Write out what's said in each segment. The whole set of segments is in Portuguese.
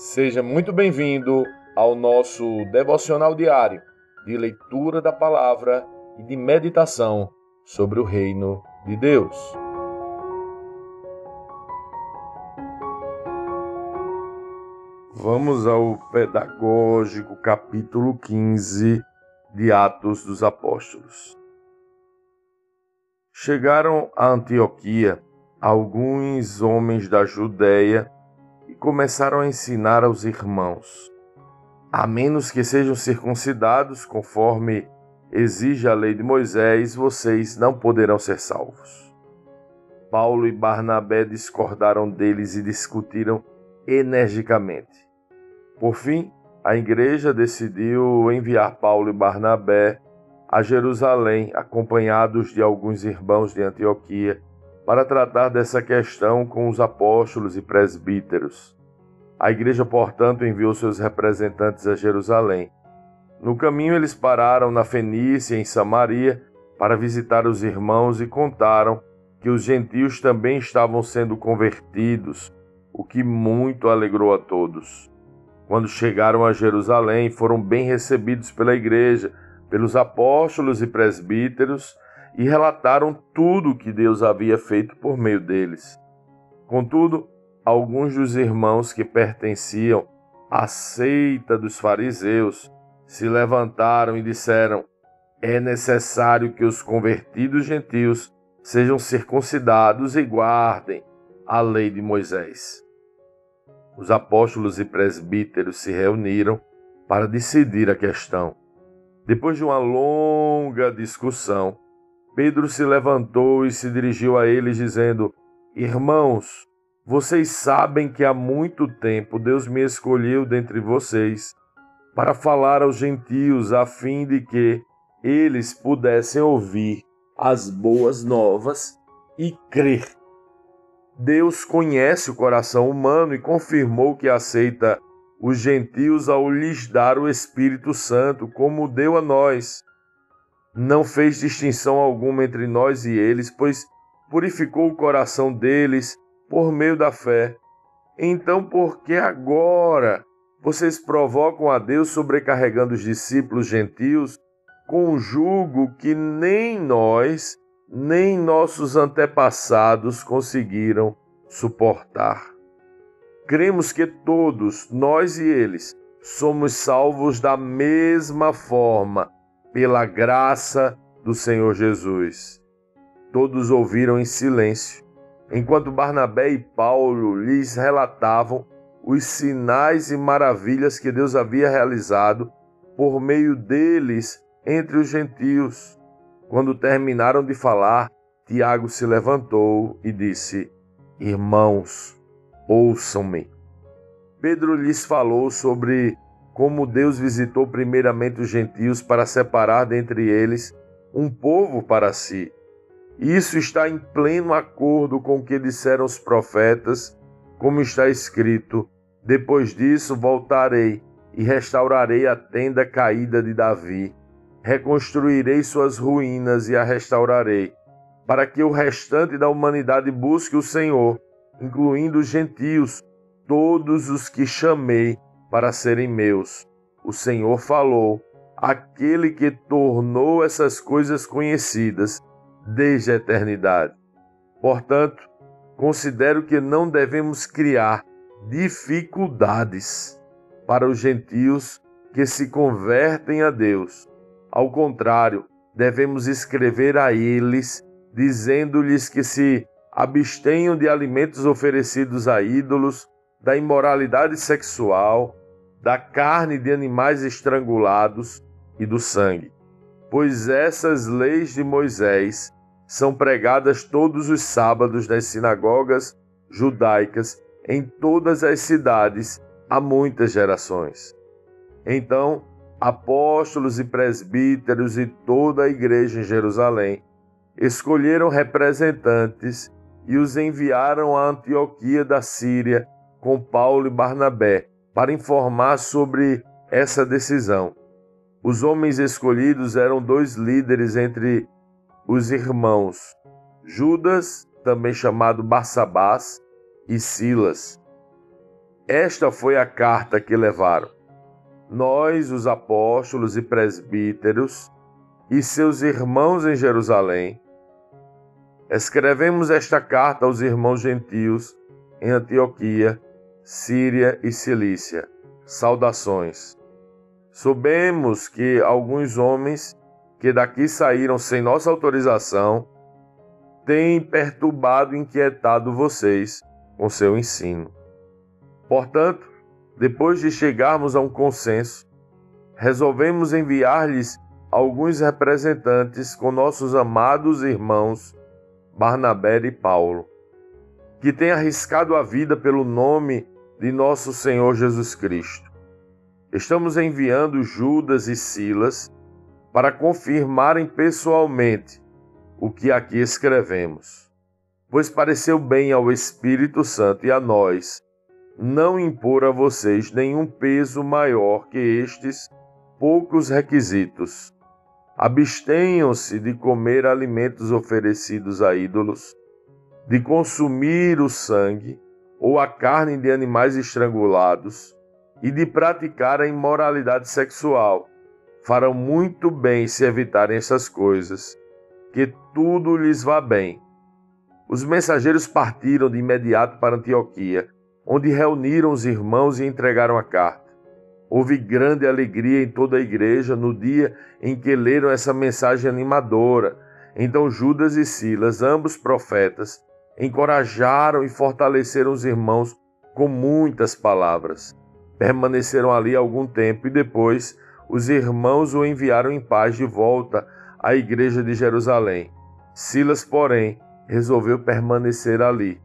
Seja muito bem-vindo ao nosso devocional diário de leitura da palavra e de meditação sobre o reino de Deus. Vamos ao pedagógico capítulo 15 de Atos dos Apóstolos. Chegaram a Antioquia alguns homens da Judéia começaram a ensinar aos irmãos: a menos que sejam circuncidados conforme exige a lei de Moisés, vocês não poderão ser salvos. Paulo e Barnabé discordaram deles e discutiram energicamente. Por fim, a igreja decidiu enviar Paulo e Barnabé a Jerusalém, acompanhados de alguns irmãos de Antioquia, para tratar dessa questão com os apóstolos e presbíteros. A igreja, portanto, enviou seus representantes a Jerusalém. No caminho, eles pararam na Fenícia, em Samaria, para visitar os irmãos e contaram que os gentios também estavam sendo convertidos, o que muito alegrou a todos. Quando chegaram a Jerusalém, foram bem recebidos pela igreja, pelos apóstolos e presbíteros e relataram tudo o que Deus havia feito por meio deles. Contudo, alguns dos irmãos que pertenciam à seita dos fariseus se levantaram e disseram: É necessário que os convertidos gentios sejam circuncidados e guardem a lei de Moisés. Os apóstolos e presbíteros se reuniram para decidir a questão. Depois de uma longa discussão, Pedro se levantou e se dirigiu a eles, dizendo: Irmãos, vocês sabem que há muito tempo Deus me escolheu dentre vocês para falar aos gentios, a fim de que eles pudessem ouvir as boas novas e crer. Deus conhece o coração humano e confirmou que aceita os gentios ao lhes dar o Espírito Santo, como deu a nós não fez distinção alguma entre nós e eles, pois purificou o coração deles por meio da fé. Então, por que agora vocês provocam a Deus sobrecarregando os discípulos gentios com um jugo que nem nós, nem nossos antepassados conseguiram suportar? Cremos que todos, nós e eles, somos salvos da mesma forma pela graça do Senhor Jesus. Todos ouviram em silêncio, enquanto Barnabé e Paulo lhes relatavam os sinais e maravilhas que Deus havia realizado por meio deles entre os gentios. Quando terminaram de falar, Tiago se levantou e disse: Irmãos, ouçam-me. Pedro lhes falou sobre como Deus visitou primeiramente os gentios para separar dentre eles um povo para si. Isso está em pleno acordo com o que disseram os profetas, como está escrito: Depois disso voltarei e restaurarei a tenda caída de Davi, reconstruirei suas ruínas e a restaurarei, para que o restante da humanidade busque o Senhor, incluindo os gentios, todos os que chamei para serem meus. O Senhor falou, aquele que tornou essas coisas conhecidas desde a eternidade. Portanto, considero que não devemos criar dificuldades para os gentios que se convertem a Deus. Ao contrário, devemos escrever a eles, dizendo-lhes que se abstenham de alimentos oferecidos a ídolos, da imoralidade sexual, da carne de animais estrangulados e do sangue. Pois essas leis de Moisés são pregadas todos os sábados nas sinagogas judaicas em todas as cidades há muitas gerações. Então, apóstolos e presbíteros e toda a igreja em Jerusalém escolheram representantes e os enviaram à Antioquia da Síria com Paulo e Barnabé para informar sobre essa decisão. Os homens escolhidos eram dois líderes entre os irmãos, Judas, também chamado Barsabás, e Silas. Esta foi a carta que levaram. Nós, os apóstolos e presbíteros, e seus irmãos em Jerusalém, escrevemos esta carta aos irmãos gentios em Antioquia, Síria e Cilícia. Saudações. Soubemos que alguns homens que daqui saíram sem nossa autorização têm perturbado e inquietado vocês com seu ensino. Portanto, depois de chegarmos a um consenso, resolvemos enviar-lhes alguns representantes com nossos amados irmãos Barnabé e Paulo, que têm arriscado a vida pelo nome de nosso Senhor Jesus Cristo. Estamos enviando Judas e Silas para confirmarem pessoalmente o que aqui escrevemos, pois pareceu bem ao Espírito Santo e a nós não impor a vocês nenhum peso maior que estes poucos requisitos. Abstenham-se de comer alimentos oferecidos a ídolos, de consumir o sangue ou a carne de animais estrangulados e de praticar a imoralidade sexual. Farão muito bem se evitarem essas coisas, que tudo lhes vá bem. Os mensageiros partiram de imediato para Antioquia onde reuniram os irmãos e entregaram a carta. Houve grande alegria em toda a igreja no dia em que leram essa mensagem animadora. Então Judas e Silas, ambos profetas, encorajaram e fortaleceram os irmãos com muitas palavras. Permaneceram ali algum tempo e depois os irmãos o enviaram em paz de volta à igreja de Jerusalém. Silas, porém, resolveu permanecer ali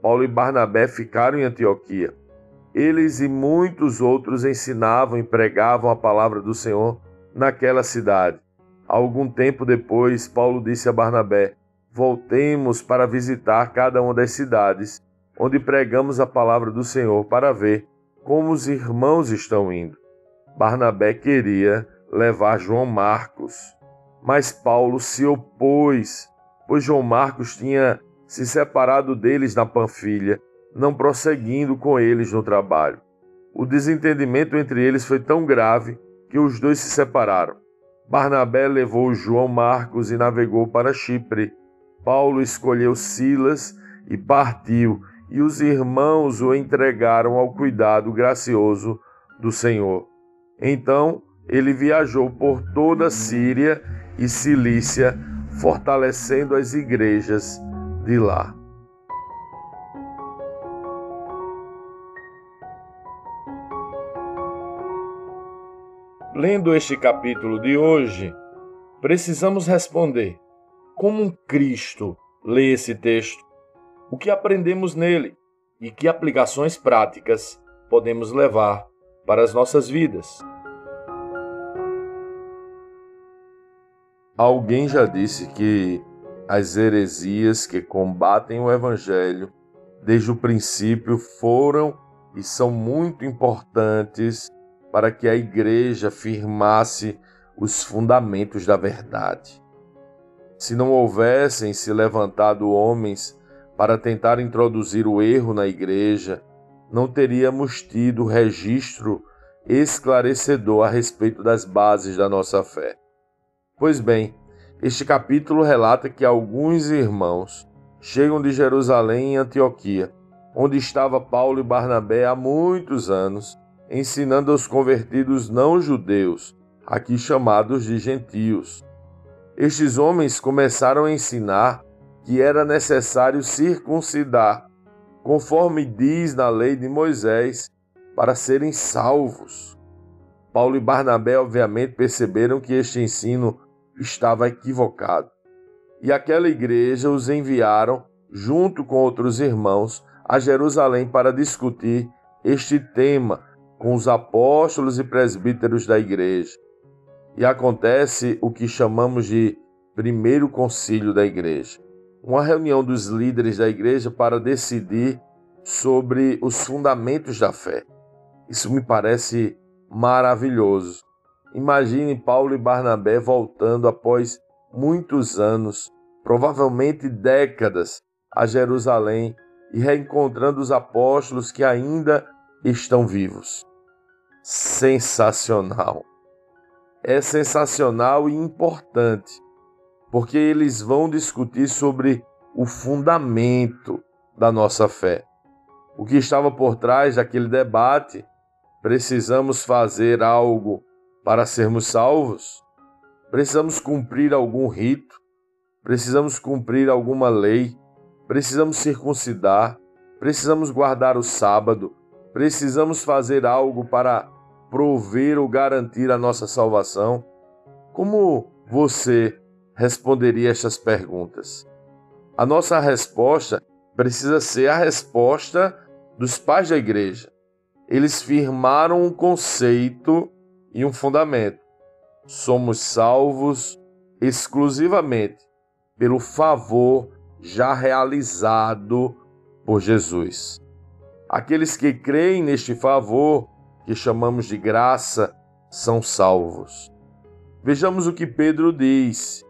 Paulo e Barnabé ficaram em Antioquia. Eles e muitos outros ensinavam e pregavam a palavra do Senhor naquela cidade. Algum tempo depois, Paulo disse a Barnabé: Voltemos para visitar cada uma das cidades onde pregamos a palavra do Senhor para ver como os irmãos estão indo. Barnabé queria levar João Marcos, mas Paulo se opôs, pois João Marcos tinha se separado deles na Panfilha, não prosseguindo com eles no trabalho. O desentendimento entre eles foi tão grave que os dois se separaram. Barnabé levou João Marcos e navegou para Chipre. Paulo escolheu Silas e partiu, e os irmãos o entregaram ao cuidado gracioso do Senhor. Então ele viajou por toda a Síria e Cilícia, fortalecendo as igrejas de lá. Lendo este capítulo de hoje, precisamos responder: como Cristo lê esse texto? O que aprendemos nele e que aplicações práticas podemos levar para as nossas vidas? Alguém já disse que as heresias que combatem o Evangelho desde o princípio foram e são muito importantes para que a igreja firmasse os fundamentos da verdade. Se não houvessem se levantado homens para tentar introduzir o erro na igreja, não teríamos tido registro esclarecedor a respeito das bases da nossa fé. Pois bem, este capítulo relata que alguns irmãos chegam de Jerusalém em Antioquia, onde estava Paulo e Barnabé há muitos anos, ensinando aos convertidos não judeus, aqui chamados de gentios. Estes homens começaram a ensinar que era necessário circuncidar, conforme diz na lei de Moisés, para serem salvos. Paulo e Barnabé, obviamente, perceberam que este ensino estava equivocado. E aquela igreja os enviaram, junto com outros irmãos, a Jerusalém para discutir este tema com os apóstolos e presbíteros da igreja. E acontece o que chamamos de primeiro concílio da igreja uma reunião dos líderes da igreja para decidir sobre os fundamentos da fé. Isso me parece maravilhoso. Imagine Paulo e Barnabé voltando após muitos anos, provavelmente décadas, a Jerusalém e reencontrando os apóstolos que ainda estão vivos. Sensacional! É sensacional e importante, porque eles vão discutir sobre o fundamento da nossa fé. O que estava por trás daquele debate? Precisamos fazer algo para sermos salvos? Precisamos cumprir algum rito? Precisamos cumprir alguma lei? Precisamos circuncidar? Precisamos guardar o sábado? Precisamos fazer algo para prover ou garantir a nossa salvação? Como você responderia estas perguntas? A nossa resposta precisa ser a resposta dos pais da igreja. Eles firmaram um conceito e um fundamento. Somos salvos exclusivamente pelo favor já realizado por Jesus. Aqueles que creem neste favor, que chamamos de graça, são salvos. Vejamos o que Pedro diz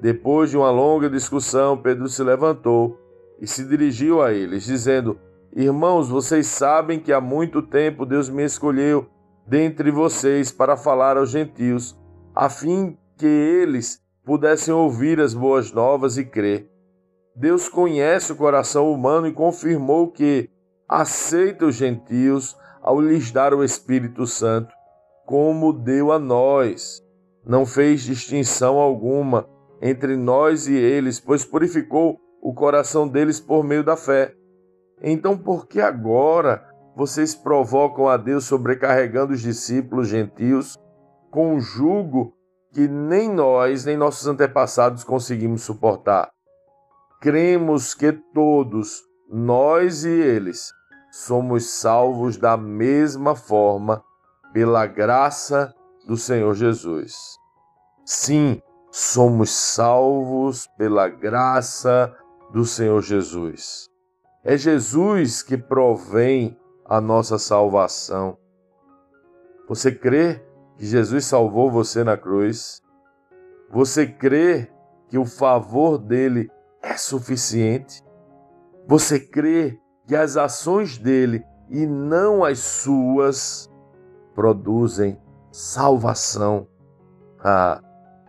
depois de uma longa discussão, Pedro se levantou e se dirigiu a eles, dizendo: Irmãos, vocês sabem que há muito tempo Deus me escolheu dentre vocês para falar aos gentios, a fim que eles pudessem ouvir as boas novas e crer. Deus conhece o coração humano e confirmou que aceita os gentios ao lhes dar o Espírito Santo, como deu a nós. Não fez distinção alguma entre nós e eles, pois purificou o coração deles por meio da fé. Então, por que agora vocês provocam a Deus sobrecarregando os discípulos gentios com um jugo que nem nós, nem nossos antepassados conseguimos suportar? Cremos que todos, nós e eles, somos salvos da mesma forma pela graça do Senhor Jesus. Sim, somos salvos pela graça do Senhor Jesus. É Jesus que provém a nossa salvação. Você crê que Jesus salvou você na cruz? Você crê que o favor dele é suficiente? Você crê que as ações dele e não as suas produzem salvação? Ah,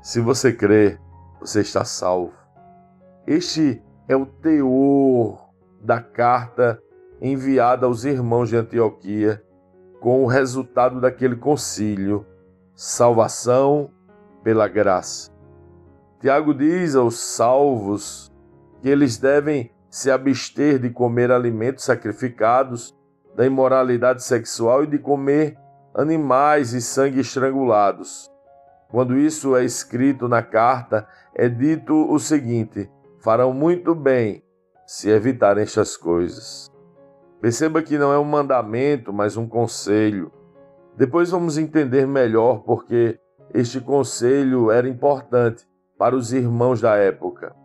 se você crê, você está salvo. Este é o teor da carta enviada aos irmãos de Antioquia com o resultado daquele concílio: salvação pela graça. Tiago diz aos salvos que eles devem se abster de comer alimentos sacrificados, da imoralidade sexual e de comer animais e sangue estrangulados. Quando isso é escrito na carta, é dito o seguinte: farão muito bem se evitarem estas coisas. Perceba que não é um mandamento, mas um conselho. Depois vamos entender melhor porque este conselho era importante para os irmãos da época.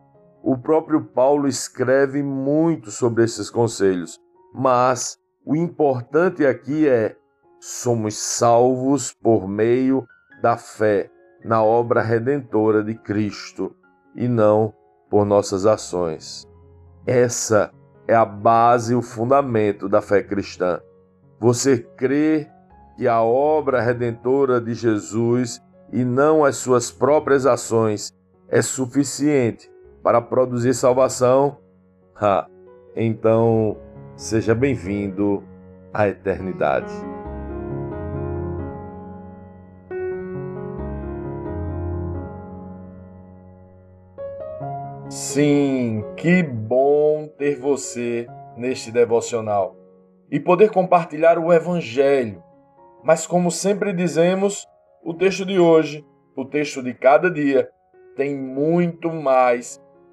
O próprio Paulo escreve muito sobre esses conselhos, mas o importante aqui é: somos salvos por meio da fé na obra redentora de Cristo e não por nossas ações. Essa é a base o fundamento da fé cristã. Você crê que a obra redentora de Jesus e não as suas próprias ações é suficiente para produzir salvação? Ha, então, seja bem-vindo à eternidade. Sim, que bom ter você neste devocional e poder compartilhar o Evangelho. Mas, como sempre dizemos, o texto de hoje, o texto de cada dia, tem muito mais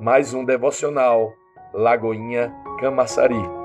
mais um devocional Lagoinha Camaçari.